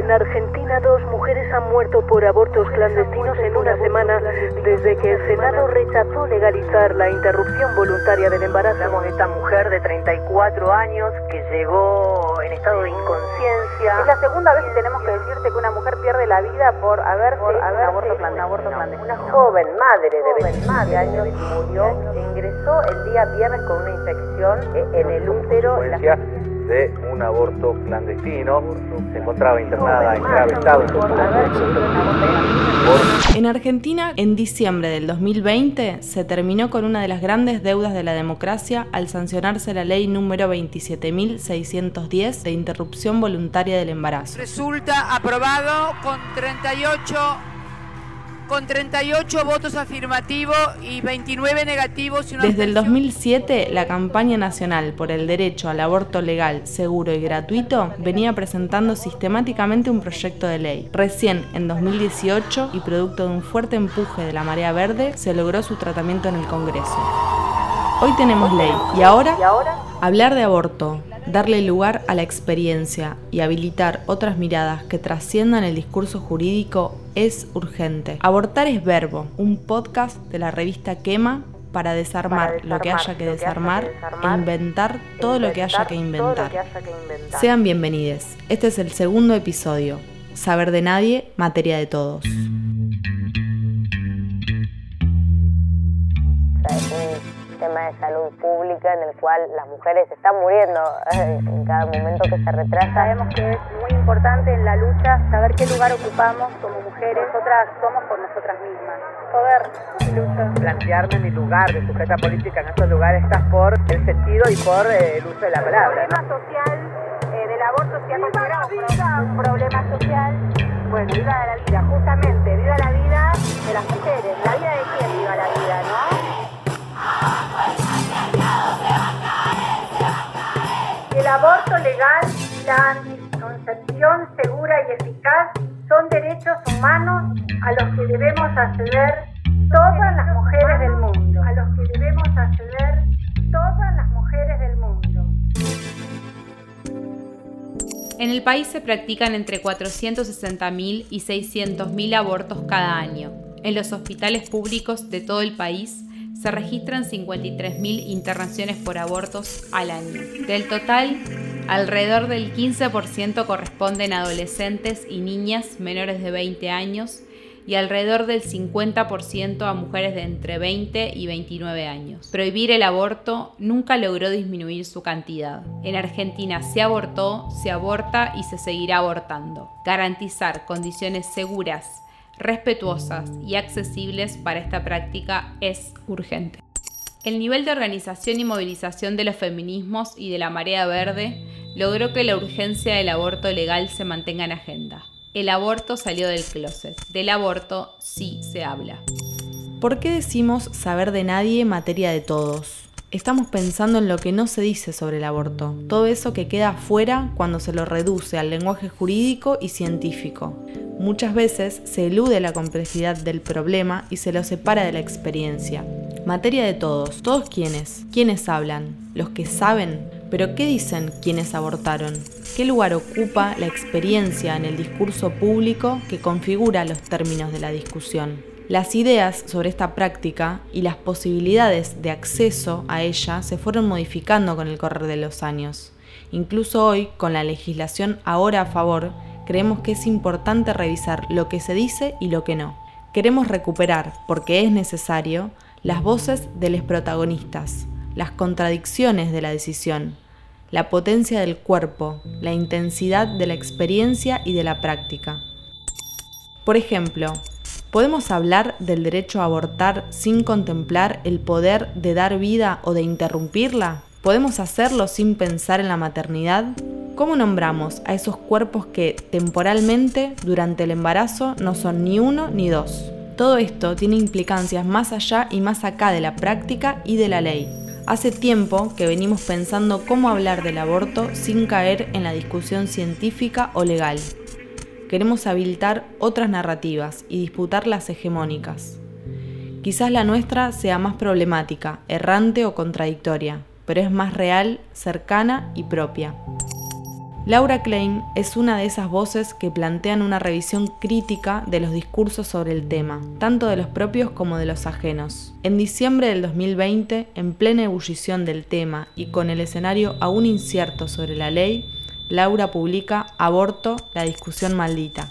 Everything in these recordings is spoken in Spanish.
En Argentina, dos mujeres han muerto por abortos clandestinos en una semana desde que el Senado rechazó legalizar la interrupción voluntaria del embarazo. Hablamos de esta mujer de 34 años que llegó en estado de inconsciencia. Es la segunda vez que tenemos que decirte que una mujer pierde la vida por haberse, por haberse aborto clandestino. Una joven madre de 20 años murió, ingresó el día viernes con una infección en el útero. De un aborto clandestino. Se encontraba internada en grave estado. En Argentina, en diciembre del 2020, se terminó con una de las grandes deudas de la democracia al sancionarse la ley número 27.610 de interrupción voluntaria del embarazo. Resulta aprobado con 38 con 38 votos afirmativos y 29 negativos. Desde el 2007, la campaña nacional por el derecho al aborto legal, seguro y gratuito venía presentando sistemáticamente un proyecto de ley. Recién en 2018, y producto de un fuerte empuje de la marea verde, se logró su tratamiento en el Congreso. Hoy tenemos ley. ¿Y ahora? Hablar de aborto, darle lugar a la experiencia y habilitar otras miradas que trasciendan el discurso jurídico es urgente. Abortar es verbo, un podcast de la revista Quema para desarmar, lo que haya que desarmar, e inventar todo lo que haya que inventar. Sean bienvenidos. Este es el segundo episodio. Saber de nadie, materia de todos. Tema de salud pública en el cual las mujeres están muriendo eh, en cada momento que se retrasa. Sabemos que es muy importante en la lucha saber qué lugar ocupamos como mujeres. Nosotras somos por nosotras mismas. Poder lucha. Plantearme mi lugar de sujeta política en estos lugares está por el sentido y por eh, el uso de la palabra. El problema social eh, del aborto se ha considerado un problema social. Bueno, viva la vida, justamente, viva la vida de las mujeres. Aborto legal y la anticoncepción segura y eficaz son derechos humanos a los que debemos acceder todas las mujeres del mundo. A los que debemos acceder todas las mujeres del mundo. En el país se practican entre 460.000 y 600.000 abortos cada año. En los hospitales públicos de todo el país se registran 53.000 internaciones por abortos al año. Del total, alrededor del 15% corresponden a adolescentes y niñas menores de 20 años y alrededor del 50% a mujeres de entre 20 y 29 años. Prohibir el aborto nunca logró disminuir su cantidad. En Argentina se abortó, se aborta y se seguirá abortando. Garantizar condiciones seguras respetuosas y accesibles para esta práctica es urgente. El nivel de organización y movilización de los feminismos y de la marea verde logró que la urgencia del aborto legal se mantenga en agenda. El aborto salió del closet. Del aborto sí se habla. ¿Por qué decimos saber de nadie materia de todos? Estamos pensando en lo que no se dice sobre el aborto, todo eso que queda afuera cuando se lo reduce al lenguaje jurídico y científico. Muchas veces se elude la complejidad del problema y se lo separa de la experiencia. Materia de todos, todos quienes, quienes hablan, los que saben, pero ¿qué dicen quienes abortaron? ¿Qué lugar ocupa la experiencia en el discurso público que configura los términos de la discusión? Las ideas sobre esta práctica y las posibilidades de acceso a ella se fueron modificando con el correr de los años. Incluso hoy, con la legislación ahora a favor, creemos que es importante revisar lo que se dice y lo que no. Queremos recuperar, porque es necesario, las voces de los protagonistas, las contradicciones de la decisión, la potencia del cuerpo, la intensidad de la experiencia y de la práctica. Por ejemplo, ¿Podemos hablar del derecho a abortar sin contemplar el poder de dar vida o de interrumpirla? ¿Podemos hacerlo sin pensar en la maternidad? ¿Cómo nombramos a esos cuerpos que temporalmente durante el embarazo no son ni uno ni dos? Todo esto tiene implicancias más allá y más acá de la práctica y de la ley. Hace tiempo que venimos pensando cómo hablar del aborto sin caer en la discusión científica o legal queremos habilitar otras narrativas y disputar las hegemónicas. Quizás la nuestra sea más problemática, errante o contradictoria, pero es más real, cercana y propia. Laura Klein es una de esas voces que plantean una revisión crítica de los discursos sobre el tema, tanto de los propios como de los ajenos. En diciembre del 2020, en plena ebullición del tema y con el escenario aún incierto sobre la ley, Laura publica Aborto, la discusión maldita,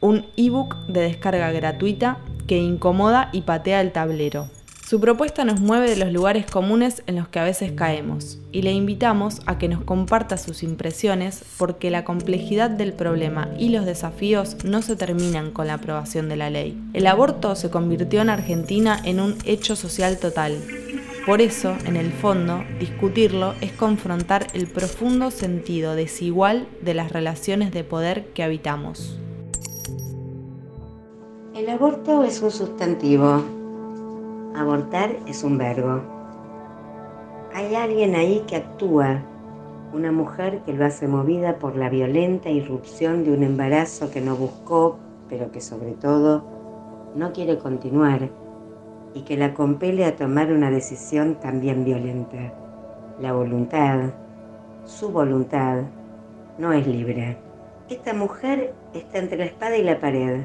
un ebook de descarga gratuita que incomoda y patea el tablero. Su propuesta nos mueve de los lugares comunes en los que a veces caemos y le invitamos a que nos comparta sus impresiones porque la complejidad del problema y los desafíos no se terminan con la aprobación de la ley. El aborto se convirtió en Argentina en un hecho social total. Por eso, en el fondo, discutirlo es confrontar el profundo sentido desigual de las relaciones de poder que habitamos. El aborto es un sustantivo Abortar es un verbo. Hay alguien ahí que actúa, una mujer que lo hace movida por la violenta irrupción de un embarazo que no buscó, pero que sobre todo no quiere continuar y que la compele a tomar una decisión también violenta. La voluntad, su voluntad, no es libre. Esta mujer está entre la espada y la pared.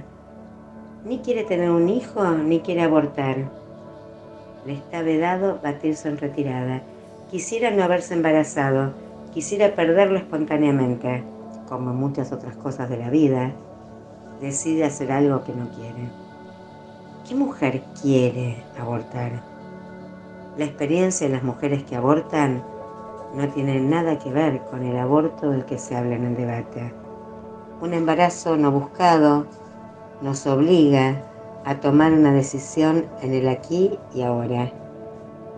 Ni quiere tener un hijo, ni quiere abortar le está vedado batirse en retirada. Quisiera no haberse embarazado, quisiera perderlo espontáneamente, como muchas otras cosas de la vida. Decide hacer algo que no quiere. ¿Qué mujer quiere abortar? La experiencia de las mujeres que abortan no tiene nada que ver con el aborto del que se habla en el debate. Un embarazo no buscado nos obliga a tomar una decisión en el aquí y ahora.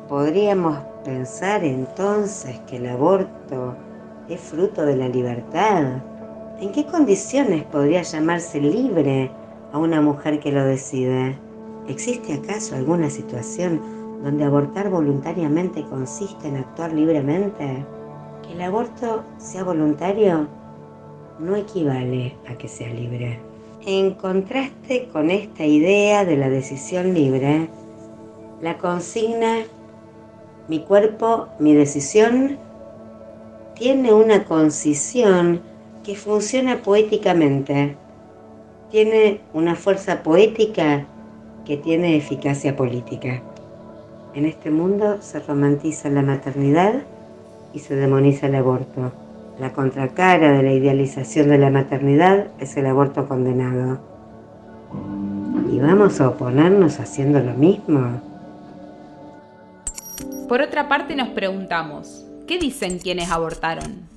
Podríamos pensar entonces que el aborto es fruto de la libertad. ¿En qué condiciones podría llamarse libre a una mujer que lo decide? ¿Existe acaso alguna situación donde abortar voluntariamente consiste en actuar libremente? Que el aborto sea voluntario no equivale a que sea libre. En contraste con esta idea de la decisión libre, la consigna mi cuerpo, mi decisión tiene una concisión que funciona poéticamente, tiene una fuerza poética que tiene eficacia política. En este mundo se romantiza la maternidad y se demoniza el aborto. La contracara de la idealización de la maternidad es el aborto condenado. ¿Y vamos a oponernos haciendo lo mismo? Por otra parte nos preguntamos, ¿qué dicen quienes abortaron?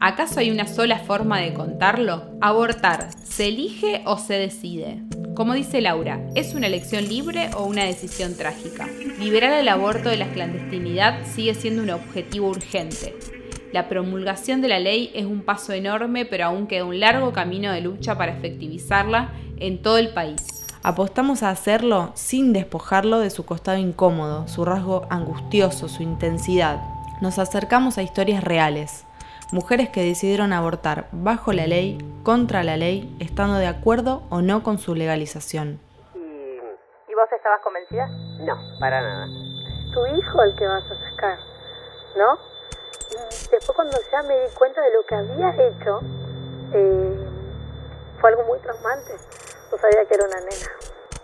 ¿Acaso hay una sola forma de contarlo? Abortar, ¿se elige o se decide? Como dice Laura, ¿es una elección libre o una decisión trágica? Liberar el aborto de la clandestinidad sigue siendo un objetivo urgente, la promulgación de la ley es un paso enorme, pero aún queda un largo camino de lucha para efectivizarla en todo el país. Apostamos a hacerlo sin despojarlo de su costado incómodo, su rasgo angustioso, su intensidad. Nos acercamos a historias reales, mujeres que decidieron abortar bajo la ley, contra la ley, estando de acuerdo o no con su legalización. ¿Y, vos estabas convencida? No, para nada. Tu hijo el que vas a sacar, ¿no? Y después cuando ya me di cuenta de lo que había hecho, eh, fue algo muy traumante. No sabía que era una nena.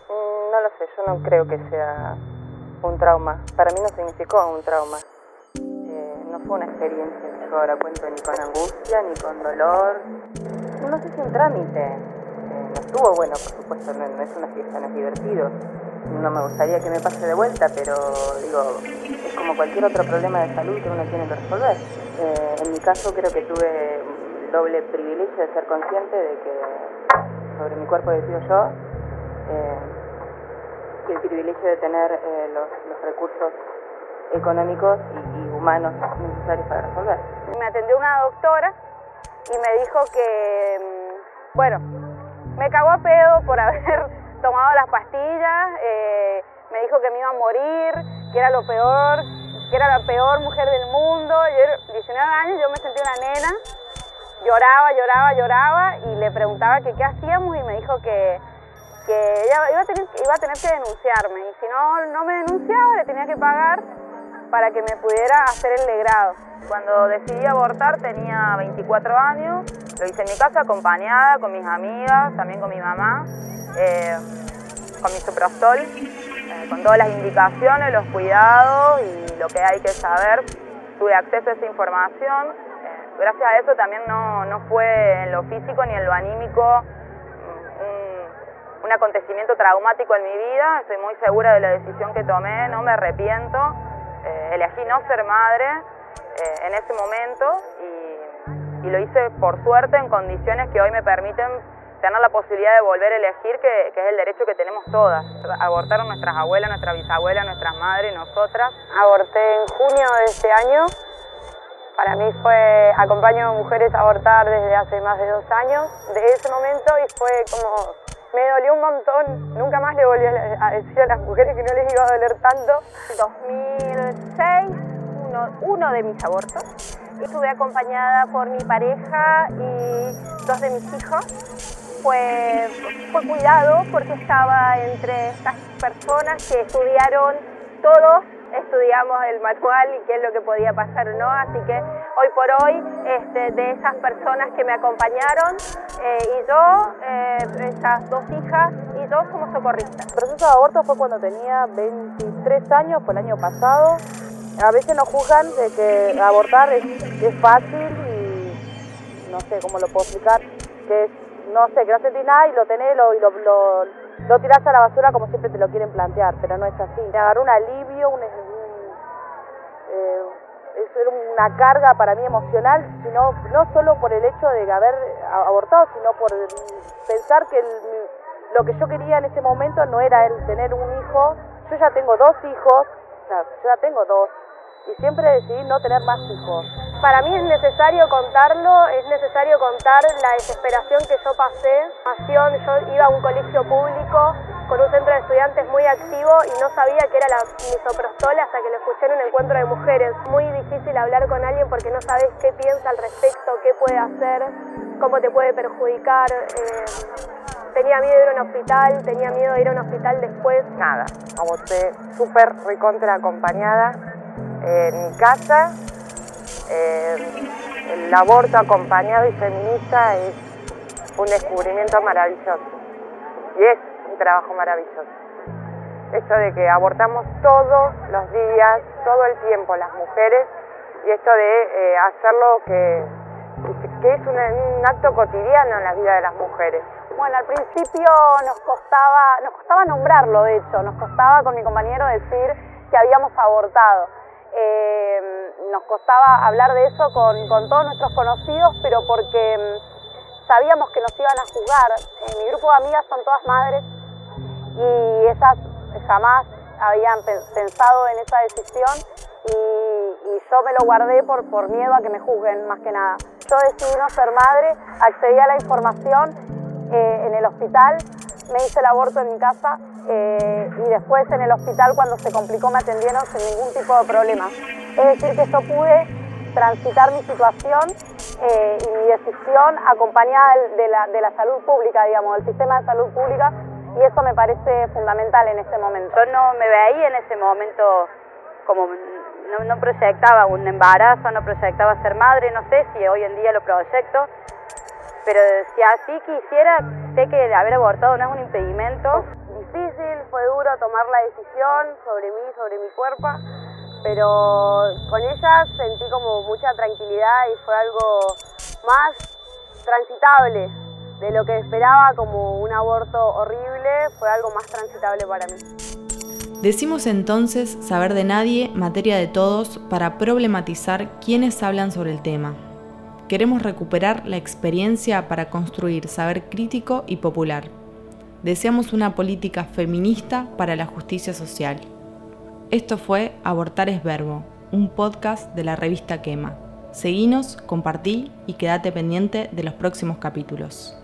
Mm, no lo sé, yo no creo que sea un trauma. Para mí no significó un trauma. Eh, no fue una experiencia yo ahora cuento ni con angustia, ni con dolor. No sé si un trámite. Eh, no estuvo bueno, por supuesto, no, es una fiesta, no es divertido no me gustaría que me pase de vuelta, pero digo, es como cualquier otro problema de salud que uno tiene que resolver. Eh, en mi caso creo que tuve el doble privilegio de ser consciente de que sobre mi cuerpo decido yo eh, y el privilegio de tener eh, los, recursos económicos y, humanos necesarios para resolver. Me atendió una doctora y me dijo que, mm, bueno, me cagó a pedo por haber tomado las pastillas, eh, me dijo que me iba a morir, que era lo peor, que era la peor mujer del mundo. Yo, 19 años, yo me sentí una nena, lloraba, lloraba, lloraba y le preguntaba que qué hacíamos y me dijo que, ella iba a, tener, iba a tener que denunciarme y si no, no me denunciaba le tenía que pagar para que me pudiera hacer el legrado. Cuando decidí abortar tenía 24 años, lo hice en mi casa acompañada con mis amigas, también con mi mamá, eh, con mi soprostol, eh, con todas las indicaciones, los cuidados y lo que hay que saber. Tuve acceso a esa información. Eh, gracias a eso también no, no, fue en lo físico ni en lo anímico un, un acontecimiento traumático en mi vida. Estoy muy segura de la decisión que tomé, no me arrepiento. Elegí no ser madre eh, en ese momento y, lo hice por suerte en condiciones que hoy me permiten tener la posibilidad de volver a elegir, que, es el derecho que tenemos todas. Abortaron nuestras abuelas, nuestras bisabuelas, nuestras madres, nosotras. Aborté en junio de este año. Para mí fue, acompaño a mujeres a abortar desde hace más de dos años, de ese momento, y fue como, me dolió un montón. Nunca más le volví a decir a las mujeres que no les iba a doler tanto. 2006 uno, de mis abortos. Estuve acompañada por mi pareja y dos de mis hijos. Fue, fue cuidado porque estaba entre estas personas que estudiaron todos estudiamos el manual y qué es lo que podía pasar o no, así que hoy por hoy este, de esas personas que me acompañaron eh, y yo, eh, esas dos hijas y yo somos socorristas. El proceso de aborto fue cuando tenía 23 años, fue el año pasado, a veces nos juzgan de que abortar es, fácil y no sé cómo lo puedo explicar, que es, no sé, que no sentís nada y lo tenés lo, y lo, lo, tirás a la basura como siempre te lo quieren plantear, pero no es así. Me agarró un alivio, un, eh, es una carga para mí emocional, sino no solo por el hecho de haber abortado, sino por pensar que lo que yo quería en ese momento no era el tener un hijo. Yo ya tengo dos hijos, o sea, yo ya tengo dos, y siempre decidí no tener más hijos. Para mí es necesario contarlo, es necesario contar la desesperación que yo pasé. Yo iba a un colegio público con un centro de estudiantes muy activo y no sabía que era la misoprostol hasta que lo escuché en un encuentro de mujeres. Muy difícil hablar con alguien porque no sabes qué piensa al respecto, qué puede hacer, cómo te puede perjudicar. Eh, tenía miedo de ir a un hospital, tenía miedo de ir a un hospital después. Nada, aborté súper recontra acompañada en mi casa. Eh, el aborto acompañado y feminista es un descubrimiento maravilloso y es un trabajo maravilloso. Esto de que abortamos todos los días, todo el tiempo las mujeres y esto de eh, hacerlo que, que es un, acto cotidiano en la vida de las mujeres. Bueno, al principio nos costaba, nos costaba nombrarlo, de hecho, nos costaba con mi compañero decir que habíamos abortado. Eh, nos costaba hablar de eso con, todos nuestros conocidos, pero porque mm, sabíamos que nos iban a juzgar. Eh, mi grupo de amigas son todas madres y ellas jamás habían pensado en esa decisión y, yo me lo guardé por, por miedo a que me juzguen más que nada. Yo decidí no ser madre, accedí a la información eh, en el hospital, me hice el aborto en mi casa eh, y después en el hospital cuando se complicó me atendieron sin ningún tipo de problema. Es decir, que yo pude transitar mi situación eh, y mi decisión acompañada de la, de la salud pública, digamos, del sistema de salud pública, y eso me parece fundamental en este momento. Yo no me veía en ese momento como no, proyectaba un embarazo, no proyectaba ser madre, no sé si hoy en día lo proyecto, pero si así quisiera, sé que haber abortado no es un impedimento. Difícil, fue duro tomar la decisión sobre mí, sobre mi cuerpo, pero con ella sentí como mucha tranquilidad y fue algo más transitable de lo que esperaba como un aborto horrible, fue algo más transitable para mí. Decimos entonces saber de nadie, materia de todos, para problematizar quienes hablan sobre el tema. Queremos recuperar la experiencia para construir saber crítico y popular. Deseamos una política feminista para la justicia social. Esto fue Abortar es Verbo, un podcast de la revista Quema. Seguinos, compartí y quédate pendiente de los próximos capítulos.